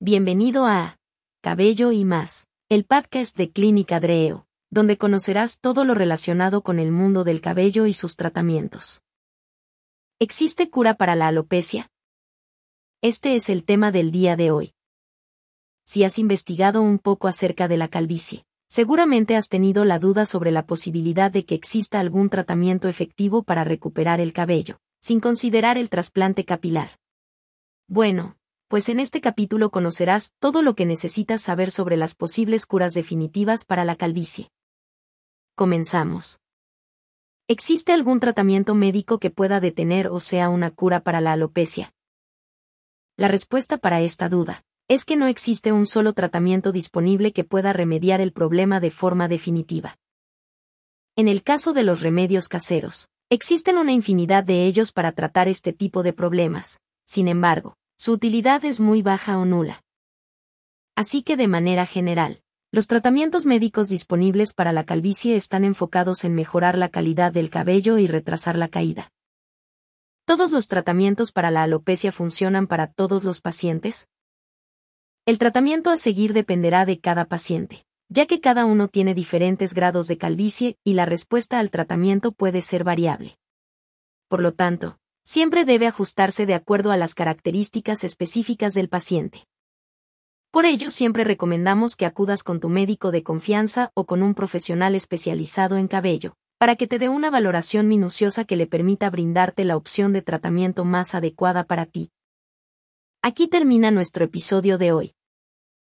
Bienvenido a Cabello y más, el podcast de Clínica Dreo, donde conocerás todo lo relacionado con el mundo del cabello y sus tratamientos. ¿Existe cura para la alopecia? Este es el tema del día de hoy. Si has investigado un poco acerca de la calvicie, seguramente has tenido la duda sobre la posibilidad de que exista algún tratamiento efectivo para recuperar el cabello, sin considerar el trasplante capilar. Bueno, pues en este capítulo conocerás todo lo que necesitas saber sobre las posibles curas definitivas para la calvicie. Comenzamos. ¿Existe algún tratamiento médico que pueda detener o sea una cura para la alopecia? La respuesta para esta duda es que no existe un solo tratamiento disponible que pueda remediar el problema de forma definitiva. En el caso de los remedios caseros, existen una infinidad de ellos para tratar este tipo de problemas. Sin embargo, su utilidad es muy baja o nula. Así que de manera general, los tratamientos médicos disponibles para la calvicie están enfocados en mejorar la calidad del cabello y retrasar la caída. ¿Todos los tratamientos para la alopecia funcionan para todos los pacientes? El tratamiento a seguir dependerá de cada paciente, ya que cada uno tiene diferentes grados de calvicie y la respuesta al tratamiento puede ser variable. Por lo tanto, siempre debe ajustarse de acuerdo a las características específicas del paciente. Por ello siempre recomendamos que acudas con tu médico de confianza o con un profesional especializado en cabello, para que te dé una valoración minuciosa que le permita brindarte la opción de tratamiento más adecuada para ti. Aquí termina nuestro episodio de hoy.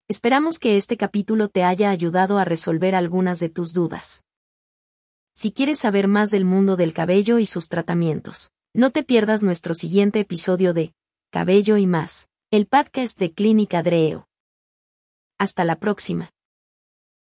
Esperamos que este capítulo te haya ayudado a resolver algunas de tus dudas. Si quieres saber más del mundo del cabello y sus tratamientos, no te pierdas nuestro siguiente episodio de Cabello y más, el podcast de Clínica Dreo. Hasta la próxima.